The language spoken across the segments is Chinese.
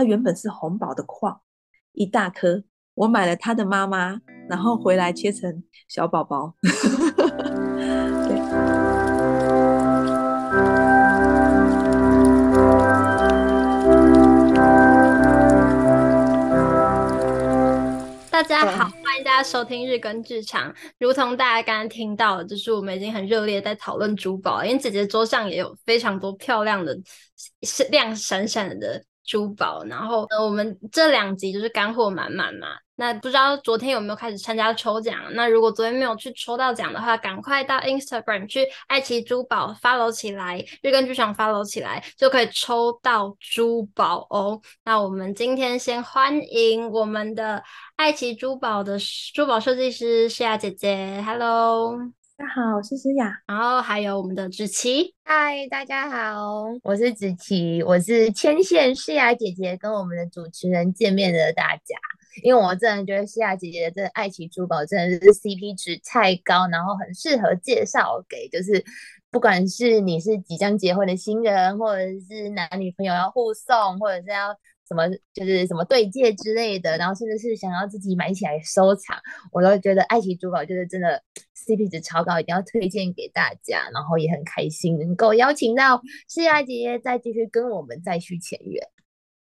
它原本是红宝的矿，一大颗。我买了它的妈妈，然后回来切成小宝宝。大家好，欢迎大家收听日更剧场。如同大家刚刚听到的，就是我们已经很热烈在讨论珠宝，因为姐姐桌上也有非常多漂亮的、亮闪闪的珠宝。然后，呃，我们这两集就是干货满满嘛。那不知道昨天有没有开始参加抽奖？那如果昨天没有去抽到奖的话，赶快到 Instagram 去爱奇珠宝 follow 起来，日更剧场 follow 起来，就可以抽到珠宝哦。那我们今天先欢迎我们的爱奇珠宝的珠宝设计师诗雅姐姐，Hello，大家好，我是诗雅。然后还有我们的子琪，嗨，大家好，我是子琪，我是牵线诗雅姐姐跟我们的主持人见面的大家。因为我真的觉得诗雅姐姐的这个爱奇珠宝真的是 CP 值太高，然后很适合介绍给就是不管是你是即将结婚的新人，或者是男女朋友要互送，或者是要什么就是什么对戒之类的，然后甚至是想要自己买起来收藏，我都觉得爱奇珠宝就是真的 CP 值超高，一定要推荐给大家，然后也很开心能够邀请到诗雅姐姐再继续跟我们再续前缘。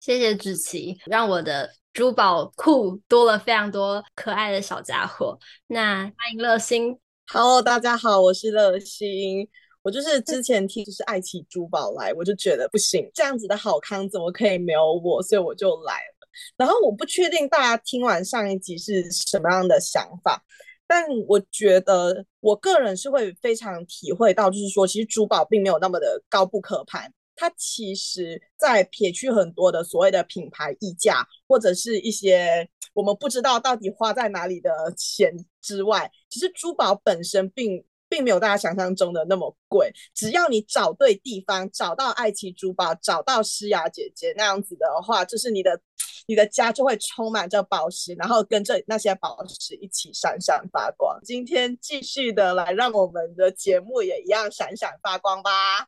谢谢芷琪，让我的珠宝库多了非常多可爱的小家伙。那欢迎乐心，Hello，大家好，我是乐馨。我就是之前听就是爱奇珠宝来，我就觉得不行，这样子的好康怎么可以没有我？所以我就来了。然后我不确定大家听完上一集是什么样的想法，但我觉得我个人是会非常体会到，就是说其实珠宝并没有那么的高不可攀。它其实，在撇去很多的所谓的品牌溢价，或者是一些我们不知道到底花在哪里的钱之外，其实珠宝本身并并没有大家想象中的那么贵。只要你找对地方，找到爱奇珠宝，找到诗雅姐姐那样子的话，就是你的你的家就会充满着宝石，然后跟着那些宝石一起闪闪发光。今天继续的来让我们的节目也一样闪闪发光吧。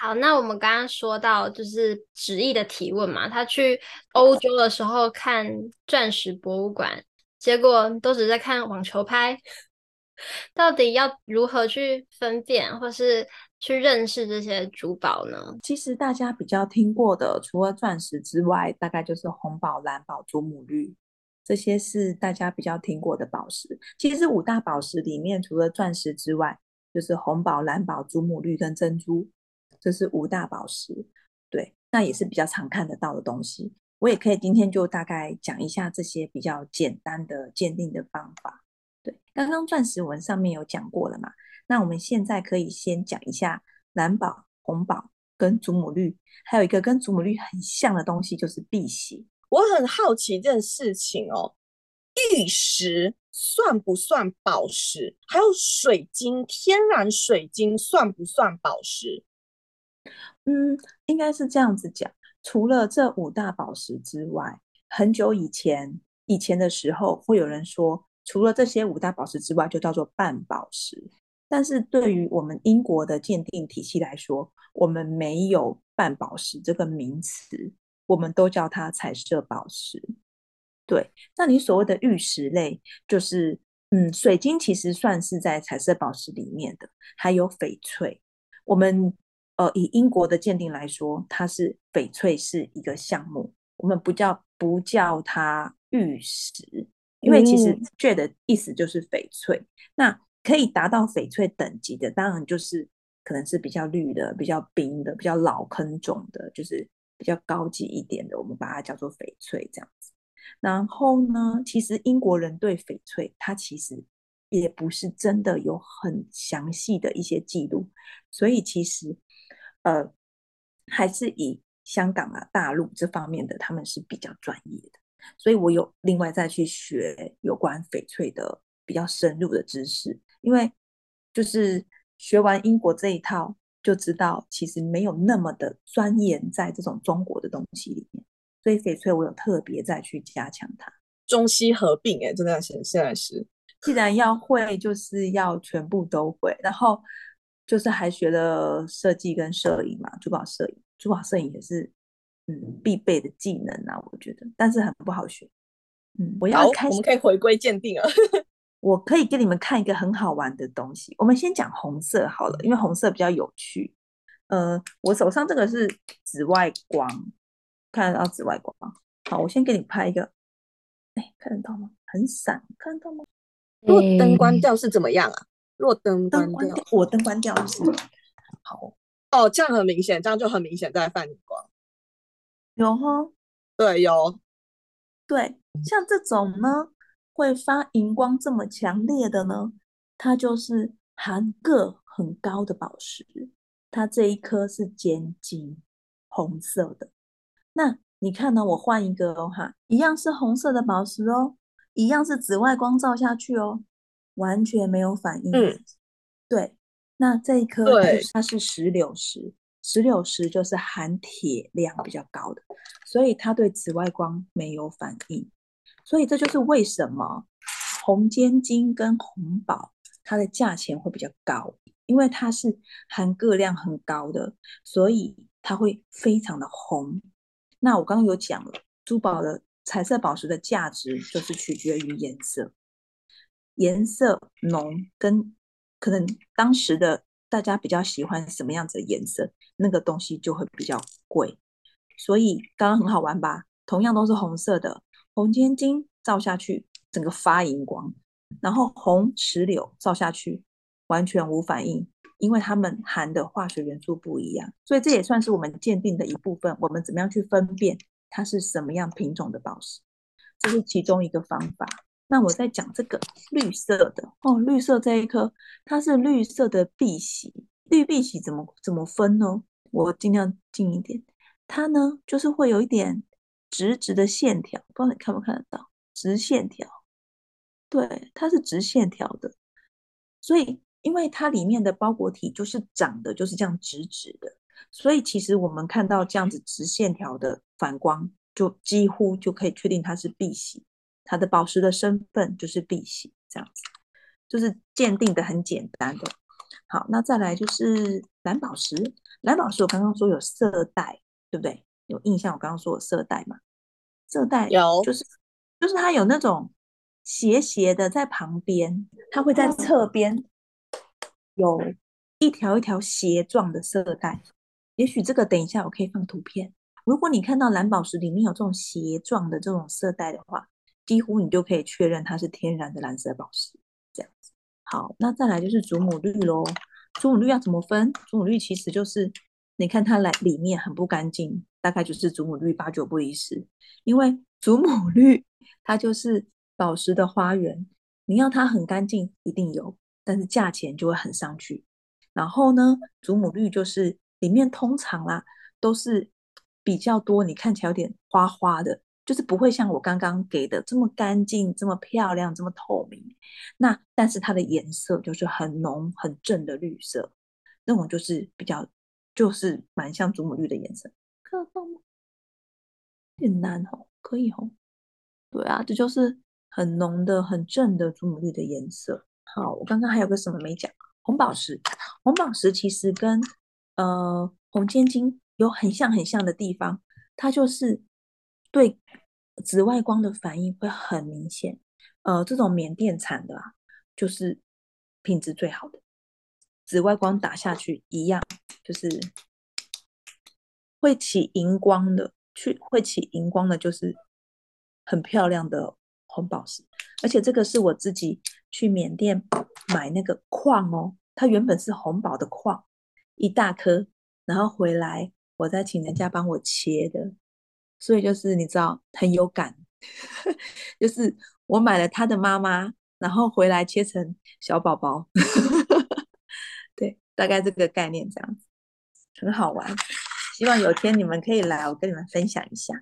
好，那我们刚刚说到就是芷毅的提问嘛，他去欧洲的时候看钻石博物馆，结果都只在看网球拍，到底要如何去分辨或是去认识这些珠宝呢？其实大家比较听过的，除了钻石之外，大概就是红宝、蓝宝、祖母绿，这些是大家比较听过的宝石。其实五大宝石里面，除了钻石之外，就是红宝、蓝宝、祖母绿跟珍珠。这是五大宝石，对，那也是比较常看得到的东西。我也可以今天就大概讲一下这些比较简单的鉴定的方法。对，刚刚钻石纹上面有讲过了嘛，那我们现在可以先讲一下蓝宝、红宝跟祖母绿，还有一个跟祖母绿很像的东西就是碧玺。我很好奇一件事情哦，玉石算不算宝石？还有水晶，天然水晶算不算宝石？嗯，应该是这样子讲。除了这五大宝石之外，很久以前，以前的时候，会有人说，除了这些五大宝石之外，就叫做半宝石。但是对于我们英国的鉴定体系来说，我们没有半宝石这个名词，我们都叫它彩色宝石。对，那你所谓的玉石类，就是嗯，水晶其实算是在彩色宝石里面的，还有翡翠，我们。呃，以英国的鉴定来说，它是翡翠是一个项目，我们不叫不叫它玉石，因为其实 jade 的意思就是翡翠。嗯、那可以达到翡翠等级的，当然就是可能是比较绿的、比较冰的、比较老坑种的，就是比较高级一点的，我们把它叫做翡翠这样子。然后呢，其实英国人对翡翠，它其实也不是真的有很详细的一些记录，所以其实。呃，还是以香港啊、大陆这方面的，他们是比较专业的，所以我有另外再去学有关翡翠的比较深入的知识，因为就是学完英国这一套，就知道其实没有那么的钻研在这种中国的东西里面，所以翡翠我有特别再去加强它，中西合并，哎，真的现现在是，既然要会，就是要全部都会，然后。就是还学了设计跟摄影嘛，珠宝摄影，珠宝摄影也是嗯必备的技能啊，我觉得，但是很不好学。嗯，我要开始，我们可以回归鉴定了。我可以给你们看一个很好玩的东西。我们先讲红色好了，因为红色比较有趣。呃，我手上这个是紫外光，看得到紫外光。好，我先给你拍一个。哎，看得到吗？很闪，看得到吗？如果灯关掉是怎么样啊？若灯关掉，我灯关掉是好哦，这样很明显，这样就很明显在泛荧光。有哈？对，有。对，像这种呢，会发荧光这么强烈的呢，它就是含铬很高的宝石。它这一颗是尖晶，红色的。那你看呢？我换一个哦，哈，一样是红色的宝石哦，一样是紫外光照下去哦。完全没有反应。嗯，对，那这一颗对它是石榴石，石榴石就是含铁量比较高的，所以它对紫外光没有反应。所以这就是为什么红尖晶跟红宝它的价钱会比较高，因为它是含铬量很高的，所以它会非常的红。那我刚刚有讲了，珠宝的彩色宝石的价值就是取决于颜色。颜色浓跟可能当时的大家比较喜欢什么样子的颜色，那个东西就会比较贵。所以刚刚很好玩吧？同样都是红色的，红尖晶照下去整个发荧光，然后红石榴照下去完全无反应，因为它们含的化学元素不一样。所以这也算是我们鉴定的一部分。我们怎么样去分辨它是什么样品种的宝石？这是其中一个方法。那我在讲这个绿色的哦，绿色这一颗它是绿色的碧玺，绿碧玺怎么怎么分呢？我尽量近一点，它呢就是会有一点直直的线条，不知道你看不看得到？直线条，对，它是直线条的，所以因为它里面的包裹体就是长的就是这样直直的，所以其实我们看到这样子直线条的反光，就几乎就可以确定它是碧玺。它的宝石的身份就是碧玺，这样子，就是鉴定的很简单的。好，那再来就是蓝宝石。蓝宝石我刚刚说有色带，对不对？有印象？我刚刚说有色带嘛？色带有，就是就是它有那种斜斜的在旁边，它会在侧边有一条一条斜状的色带。也许这个等一下我可以放图片。如果你看到蓝宝石里面有这种斜状的这种色带的话，几乎你就可以确认它是天然的蓝色宝石，这样子。好，那再来就是祖母绿喽。祖母绿要怎么分？祖母绿其实就是，你看它来里面很不干净，大概就是祖母绿八九不离十。因为祖母绿它就是宝石的花园，你要它很干净一定有，但是价钱就会很上去。然后呢，祖母绿就是里面通常啦都是比较多，你看起来有点花花的。就是不会像我刚刚给的这么干净、这么漂亮、这么透明。那但是它的颜色就是很浓、很正的绿色，那种就是比较，就是蛮像祖母绿的颜色。看得到吗？有点难哦，可以哦。对啊，这就是很浓的、很正的祖母绿的颜色。好，我刚刚还有个什么没讲？红宝石，红宝石其实跟呃红尖晶有很像、很像的地方，它就是。对紫外光的反应会很明显，呃，这种缅甸产的啊，就是品质最好的，紫外光打下去一样，就是会起荧光的，去会起荧光的，就是很漂亮的红宝石。而且这个是我自己去缅甸买那个矿哦，它原本是红宝的矿，一大颗，然后回来我再请人家帮我切的。所以就是你知道很有感，就是我买了他的妈妈，然后回来切成小宝宝，对，大概这个概念这样子，很好玩。希望有天你们可以来，我跟你们分享一下。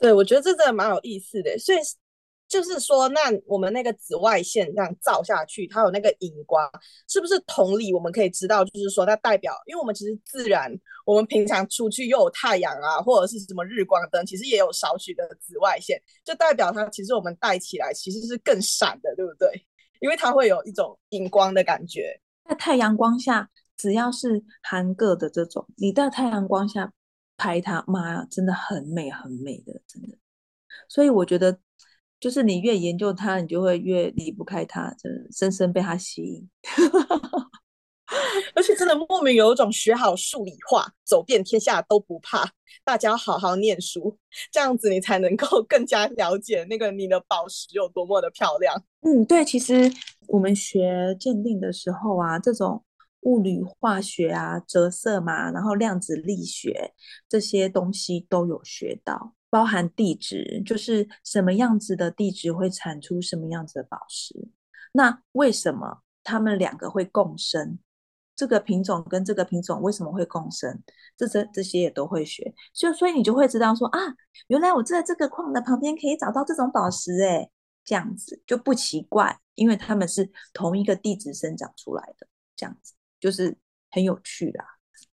对，我觉得这真的蛮有意思的，所以。就是说，那我们那个紫外线这样照下去，它有那个荧光，是不是同理？我们可以知道，就是说它代表，因为我们其实自然，我们平常出去又有太阳啊，或者是什么日光灯，其实也有少许的紫外线，就代表它其实我们戴起来其实是更闪的，对不对？因为它会有一种荧光的感觉。在太阳光下，只要是含铬的这种，你在太阳光下拍它，妈呀，真的很美很美的，真的。所以我觉得，就是你越研究它，你就会越离不开它，真的深深被它吸引。而且真的莫名有一种学好数理化，走遍天下都不怕。大家好好念书，这样子你才能够 更加了解那个你的宝石有多么的漂亮。嗯，对，其实我们学鉴定的时候啊，这种物理化学啊、折射嘛，然后量子力学这些东西都有学到，包含地质，就是什么样子的地质会产出什么样子的宝石。那为什么他们两个会共生？这个品种跟这个品种为什么会共生？这这这些也都会学，所以所以你就会知道说啊，原来我在这个矿的旁边可以找到这种宝石，诶，这样子就不奇怪，因为它们是同一个地质生长出来的，这样子就是很有趣啦。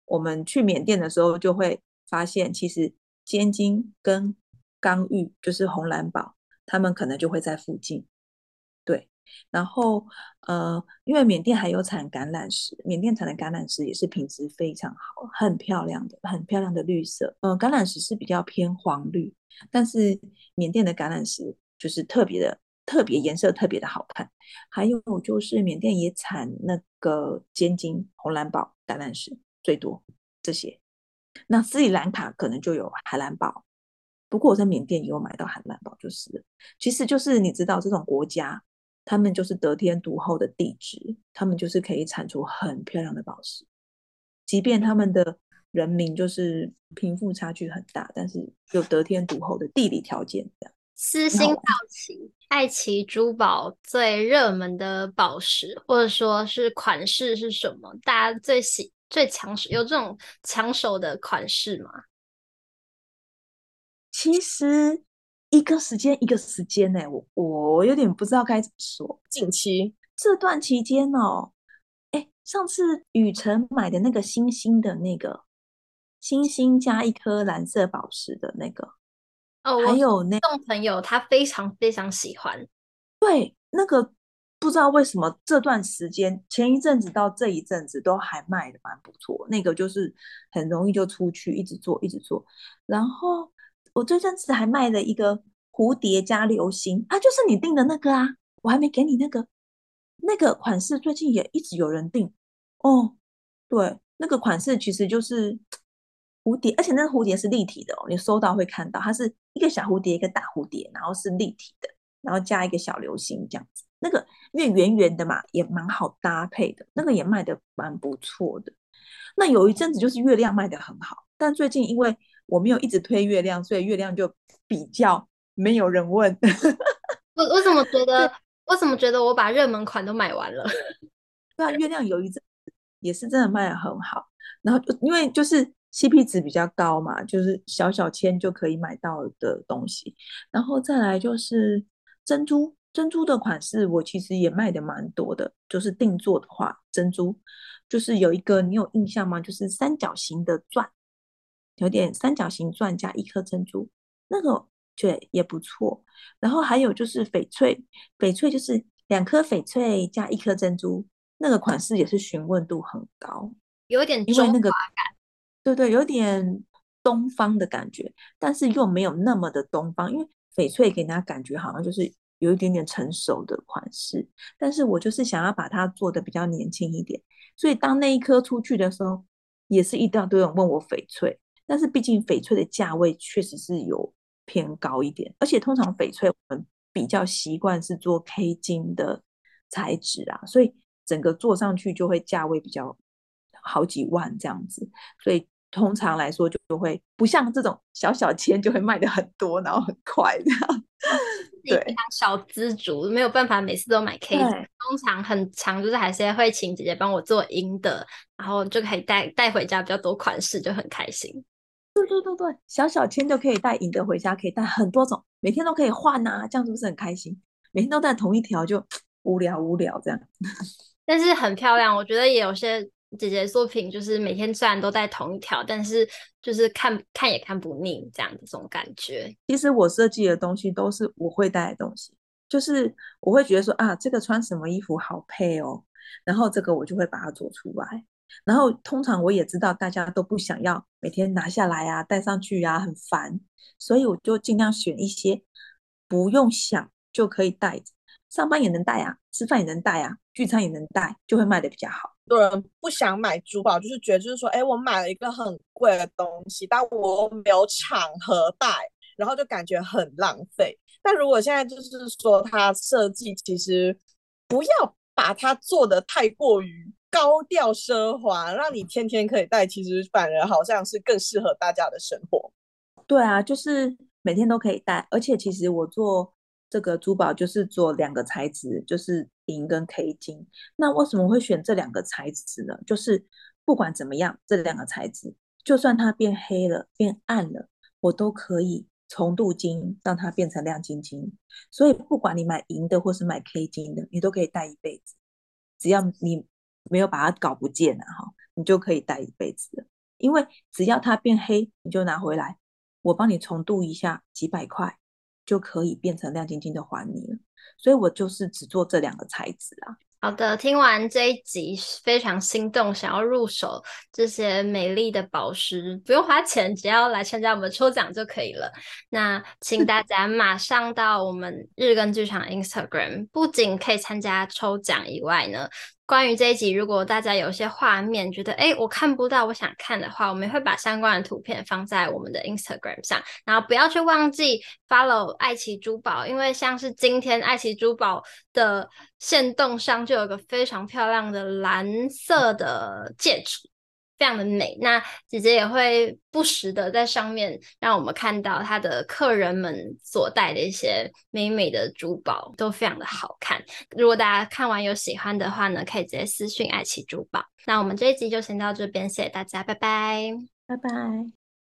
我们去缅甸的时候就会发现，其实尖晶跟刚玉就是红蓝宝，它们可能就会在附近，对。然后，呃，因为缅甸还有产橄榄石，缅甸产的橄榄石也是品质非常好，很漂亮的，很漂亮的绿色。嗯、呃，橄榄石是比较偏黄绿，但是缅甸的橄榄石就是特别的，特别颜色特别的好看。还有就是缅甸也产那个尖晶、红蓝宝、橄榄石最多这些。那斯里兰卡可能就有海蓝宝，不过我在缅甸也有买到海蓝宝，就是。其实就是你知道这种国家。他们就是得天独厚的地质，他们就是可以产出很漂亮的宝石，即便他们的人民就是贫富差距很大，但是有得天独厚的地理条件。私心好奇，爱奇珠宝最热门的宝石或者说是款式是什么？大家最喜最抢手有这种抢手的款式吗？其实。一个时间一个时间呢、欸，我我有点不知道该怎么说。近期这段期间哦，哎，上次雨辰买的那个星星的那个星星加一颗蓝色宝石的那个，哦，还有那种朋友他非常非常喜欢。对，那个不知道为什么这段时间前一阵子到这一阵子都还卖的蛮不错，那个就是很容易就出去，一直做一直做，然后。我这阵子还卖了一个蝴蝶加流星啊，就是你订的那个啊，我还没给你那个那个款式，最近也一直有人订哦。对，那个款式其实就是蝴蝶，而且那个蝴蝶是立体的哦，你收到会看到，它是一个小蝴蝶，一个大蝴蝶，然后是立体的，然后加一个小流星这样子。那个因为圆圆的嘛，也蛮好搭配的，那个也卖的蛮不错的。那有一阵子就是月亮卖的很好，但最近因为我没有一直推月亮，所以月亮就比较没有人问。我我怎么觉 得？我怎么觉得我把热门款都买完了？对啊，月亮有一阵也是真的卖的很好。然后因为就是 CP 值比较高嘛，就是小小千就可以买到的东西。然后再来就是珍珠，珍珠的款式我其实也卖的蛮多的。就是定做的话，珍珠就是有一个你有印象吗？就是三角形的钻。有点三角形钻加一颗珍珠，那个对也不错。然后还有就是翡翠，翡翠就是两颗翡翠加一颗珍珠，那个款式也是询问度很高，有点因为那个。对对，有点东方的感觉，但是又没有那么的东方，因为翡翠给人家感觉好像就是有一点点成熟的款式，但是我就是想要把它做的比较年轻一点，所以当那一颗出去的时候，也是一大堆人问我翡翠。但是毕竟翡翠的价位确实是有偏高一点，而且通常翡翠我们比较习惯是做 K 金的材质啊，所以整个做上去就会价位比较好几万这样子，所以通常来说就会不像这种小小千就会卖得很多，然后很快这样。对，小资族没有办法每次都买 K 金，通常很长就是还是会请姐姐帮我做银的，然后就可以带带回家比较多款式，就很开心。对对对对，小小千就可以带银的回家，可以带很多种，每天都可以换啊，这样是不是很开心？每天都带同一条就 无聊无聊这样，但是很漂亮。我觉得也有些姐姐作品，就是每天虽然都带同一条，但是就是看看也看不腻这样的这种感觉。其实我设计的东西都是我会带的东西，就是我会觉得说啊，这个穿什么衣服好配哦，然后这个我就会把它做出来。然后通常我也知道大家都不想要每天拿下来啊，戴上去啊，很烦，所以我就尽量选一些不用想就可以戴，上班也能戴啊，吃饭也能戴啊，聚餐也能戴，就会卖的比较好。多人不想买珠宝，就是觉得就是说，哎，我买了一个很贵的东西，但我没有场合戴，然后就感觉很浪费。但如果现在就是说，它设计其实不要把它做得太过于高调奢华，让你天天可以戴，其实反而好像是更适合大家的生活。对啊，就是每天都可以戴，而且其实我做这个珠宝就是做两个材质，就是银跟 K 金。那为什么会选这两个材质呢？就是不管怎么样，这两个材质，就算它变黑了、变暗了，我都可以重镀金，让它变成亮晶晶。所以不管你买银的或是买 K 金的，你都可以戴一辈子，只要你没有把它搞不见了哈，你就可以戴一辈子。因为只要它变黑，你就拿回来。我帮你重镀一下，几百块就可以变成亮晶晶的还你了。所以我就是只做这两个材质啊。好的，听完这一集非常心动，想要入手这些美丽的宝石，不用花钱，只要来参加我们抽奖就可以了。那请大家马上到我们日更剧场 Instagram，不仅可以参加抽奖以外呢。关于这一集，如果大家有些画面觉得哎，我看不到，我想看的话，我们会把相关的图片放在我们的 Instagram 上。然后不要去忘记 follow 爱奇珠宝，因为像是今天爱奇珠宝的限动上就有个非常漂亮的蓝色的戒指。非常的美，那姐姐也会不时的在上面让我们看到她的客人们所戴的一些美美的珠宝，都非常的好看。如果大家看完有喜欢的话呢，可以直接私讯爱奇珠宝。那我们这一集就先到这边，谢谢大家，拜拜，拜拜。